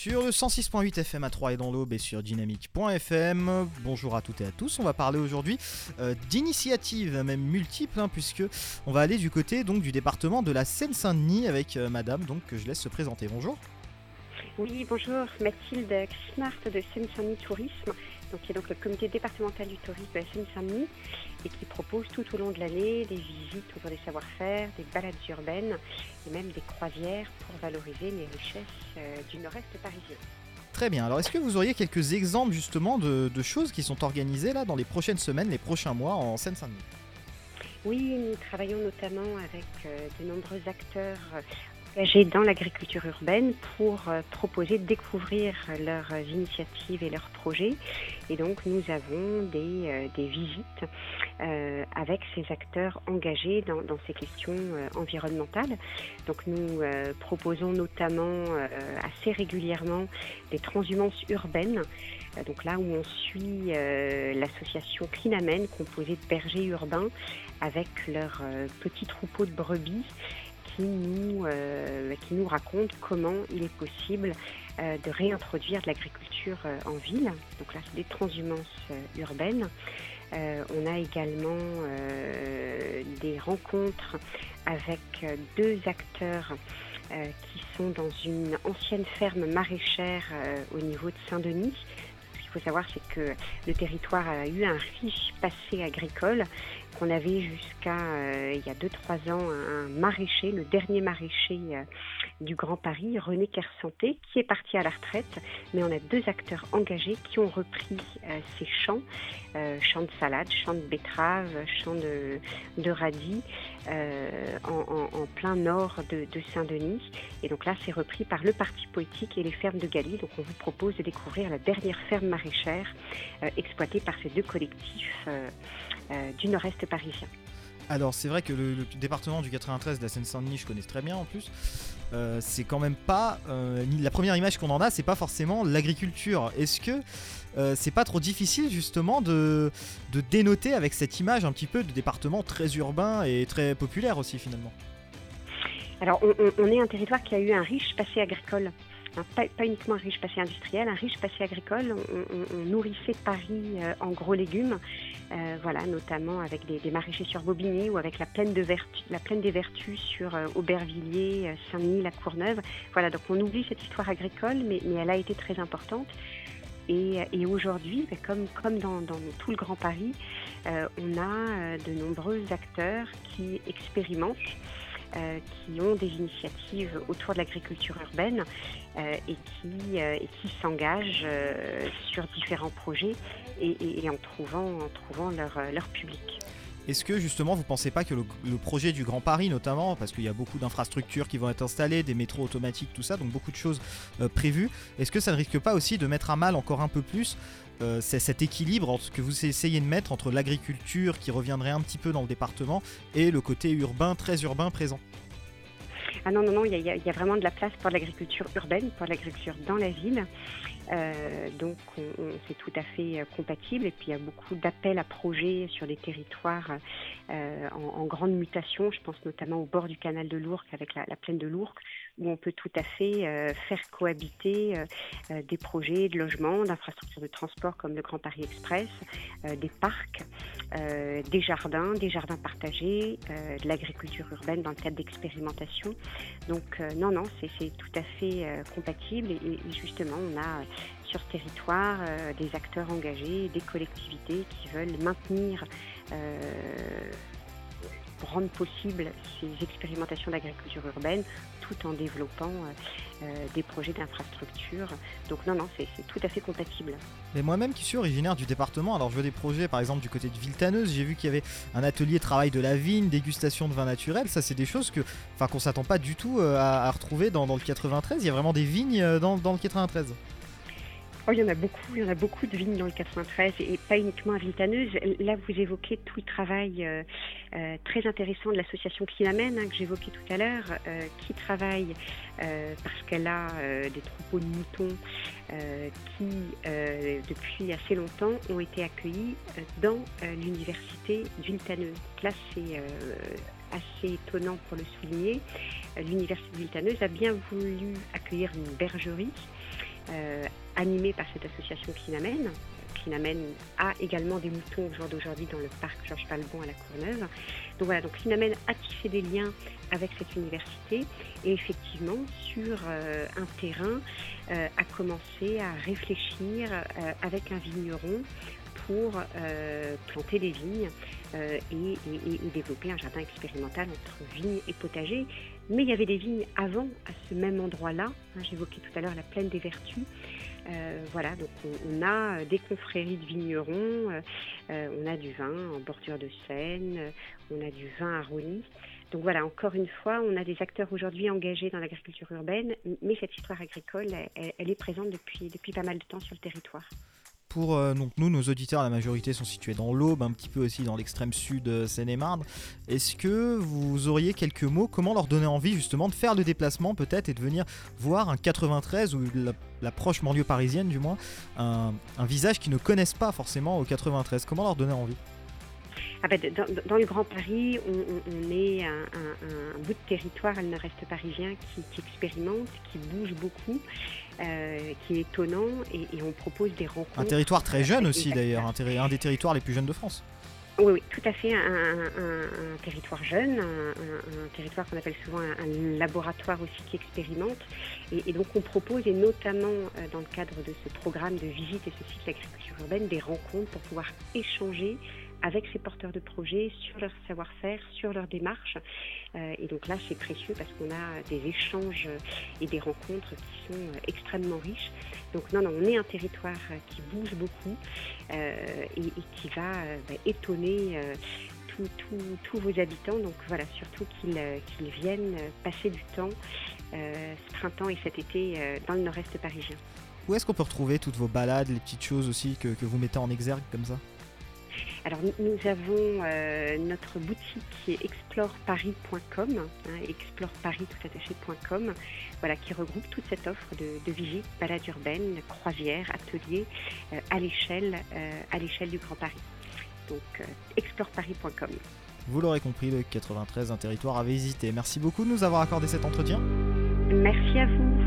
sur le 106.8 FM à 3 et dans l'aube et sur dynamique.fm. Bonjour à toutes et à tous. On va parler aujourd'hui euh, d'initiatives, même multiples, hein, puisque on va aller du côté donc du département de la Seine-Saint-Denis avec euh, Madame, donc que je laisse se présenter. Bonjour. Oui, bonjour, Mathilde Smart de Seine-Saint-Denis Tourisme donc, qui est donc le comité départemental du tourisme de la Seine-Saint-Denis et qui propose tout au long de l'année des visites autour des savoir-faire, des balades urbaines et même des croisières pour valoriser les richesses euh, du nord-est parisien. Très bien. Alors, est-ce que vous auriez quelques exemples justement de, choses qui sont organisées là dans les prochaines semaines, les prochains mois en Seine-Saint-Denis? Oui, nous travaillons notamment avec euh, de nombreux acteurs engagés dans l'agriculture urbaine pour euh, proposer de découvrir leurs initiatives et leurs projets. Et donc nous avons des, euh, des visites euh, avec ces acteurs engagés dans, dans ces questions environnementales. Donc nous proposons notamment assez régulièrement des transhumances urbaines. Donc là où on suit l'association Clinamen composée de bergers urbains avec leurs petits troupeaux de brebis qui nous, euh, qui nous raconte comment il est possible euh, de réintroduire de l'agriculture euh, en ville. Donc là, c'est des transhumances urbaines. on a également des rencontres avec deux acteurs qui sont dans une ancienne ferme maraîchère au niveau de Saint-Denis. Qu'il faut savoir, c'est que le territoire a eu un riche passé agricole on avait jusqu'à euh, il y a 2-3 ans un, maraîcher, le dernier maraîcher euh, du Grand Paris, René Kersanté, qui est parti à la retraite. Mais on a deux acteurs engagés qui ont repris euh, ces champs, champs de salade, champs de betterave, champs de, radis, en, plein nord de, Saint-Denis. Et donc là, c'est repris par le Parti poétique et les fermes de Galie. Donc on vous propose de découvrir la dernière ferme maraîchère exploitée par ces deux collectifs du nord-est parisien. Alors c'est vrai que le, département du 93 de la Seine-Saint-Denis, je connais très bien en plus. Euh, c'est quand même pas euh, la première image qu'on en a, c'est pas forcément l'agriculture. Est-ce que euh, c'est pas trop difficile justement de, de dénoter avec cette image un petit peu de département très urbain et très populaire aussi finalement? Alors on, est un territoire qui a eu un riche passé agricole. Pas, uniquement un riche passé industriel, un riche passé agricole. On, nourrissait Paris en gros légumes euh, voilà, notamment avec des, maraîchers sur Bobigny ou avec la plaine, de la plaine des Vertus sur euh, Aubervilliers, euh, Saint-Denis, la Courneuve. Voilà, donc on oublie cette histoire agricole, mais, elle a été très importante. Et, aujourd'hui, ben, comme, dans, tout le Grand Paris, on a de nombreux acteurs qui expérimentent euh, qui ont des initiatives autour de l'agriculture urbaine euh, et qui, euh, s'engagent sur différents projets et, en trouvant, leur public. Est-ce que justement vous pensez pas que le, projet du Grand Paris notamment, parce qu'il y a beaucoup d'infrastructures qui vont être installées, des métros automatiques, tout ça, donc beaucoup de choses prévues, est-ce que ça ne risque pas aussi de mettre à mal encore un peu plus cet équilibre entre, que vous essayez de mettre entre l'agriculture qui reviendrait un petit peu dans le département et le côté urbain, très urbain présent? Ah non, non, non, il y, a, vraiment de la place pour l'agriculture urbaine, pour l'agriculture dans la ville. Euh, donc c'est tout à fait euh, compatible et puis il y a beaucoup d'appels à projets sur des territoires euh, en, grande mutation. Je pense notamment au bord du canal de l'Ourcq avec la, plaine de l'Ourcq où on peut tout à fait faire cohabiter des projets de logement, d'infrastructures de transport comme le Grand Paris Express, des parcs, des jardins, des jardins partagés, de l'agriculture urbaine dans le cadre d'expérimentation. Donc non, non, c'est tout à fait compatible et, et justement on a sur ce territoire euh, des acteurs engagés, des collectivités qui veulent maintenir euh, rendre possible ces expérimentations d'agriculture urbaine tout en développant euh, des projets d'infrastructure. Donc non, non, c'est tout à fait compatible. Mais moi-même qui suis originaire du département, alors je veux des projets par exemple du côté de Viltaneuse, j'ai vu qu'il y avait un atelier travail de la vigne, dégustation de vin naturel, ça c'est des choses que, enfin, qu'on s'attend pas du tout à, retrouver dans, le 93, il y a vraiment des vignes dans le 93. Oh, il y en a beaucoup, il y en a beaucoup de vignes dans le 93 et pas uniquement à Vitaneuse. Là, vous évoquez tout le travail euh, euh, très intéressant de l'association Clinamen hein, que j'évoquais tout à l'heure, euh, qui travaille parce qu'elle a des troupeaux de moutons qui, depuis assez longtemps, ont été accueillis dans l'université Vitaneuse. Là, c'est assez étonnant pour le souligner. L'université Vitaneuse a bien voulu accueillir une bergerie animé par cette association Clinamène. Clinamène a également des moutons au jour d'aujourd'hui dans le parc Georges Palbon à la Courneuve. Donc voilà, donc a tissé des liens avec cette université et effectivement sur un terrain a commencé à réfléchir avec un vigneron pour planter des vignes et, développer un jardin expérimental entre vignes et potagers. Mais il y avait des vignes avant à ce même endroit-là. Hein, j'évoquais tout à l'heure la plaine des Vertus. Euh, voilà, donc on, a des confréries de vignerons, euh, euh, on a du vin en bordure de Seine, on a du vin à Rony. Donc voilà, encore une fois, on a des acteurs aujourd'hui engagés dans l'agriculture urbaine, mais cette histoire agricole, elle, est présente depuis, depuis pas mal de temps sur le territoire pour euh, nous, nos auditeurs, la majorité sont situés dans l'Aube, un petit peu aussi dans l'extrême sud euh, Seine-et-Marne. Est-ce que vous auriez quelques mots Comment leur donner envie justement de faire le déplacement peut-être et de venir voir un 93 ou la, proche banlieue parisienne du moins, un, visage qu'ils ne connaissent pas forcément au 93 Comment leur donner envie? Ah ben, dans, le Grand Paris, on, est un, bout de territoire le nord-est parisien qui, qui, expérimente, qui bouge beaucoup. Euh, qui est étonnant et, on propose des rencontres. Un territoire très jeune aussi d'ailleurs, un, des territoires les plus jeunes de France. Oui, oui, tout à fait, un, territoire jeune, un, territoire qu'on appelle souvent un, laboratoire aussi qui expérimente. Et, donc on propose, et notamment euh, dans le cadre de ce programme de visite et ce cycle d'agriculture urbaine, des rencontres pour pouvoir échanger avec ces porteurs de projets sur leur savoir-faire, sur leur démarche. Euh, et donc là, c'est précieux parce qu'on a des échanges et des rencontres qui sont extrêmement riches. Donc non, non, on est un territoire qui bouge beaucoup euh, et, qui va bah, étonner tous vos habitants. Donc voilà, surtout qu'ils viennent passer du temps ce printemps et cet été dans le nord-est parisien. Où est-ce qu'on peut retrouver toutes vos balades, les petites choses aussi que vous mettez en exergue comme ça? Alors nous avons euh, notre boutique qui est exploreparis.com, hein, exploreparis.com, voilà, qui regroupe toute cette offre de, de visites, balades urbaines, croisières, ateliers euh, à l'échelle euh, à l'échelle du Grand Paris. Donc exploreparis.com. Vous l'aurez compris, le 93, un territoire à visiter. Merci beaucoup de nous avoir accordé cet entretien. Merci à vous.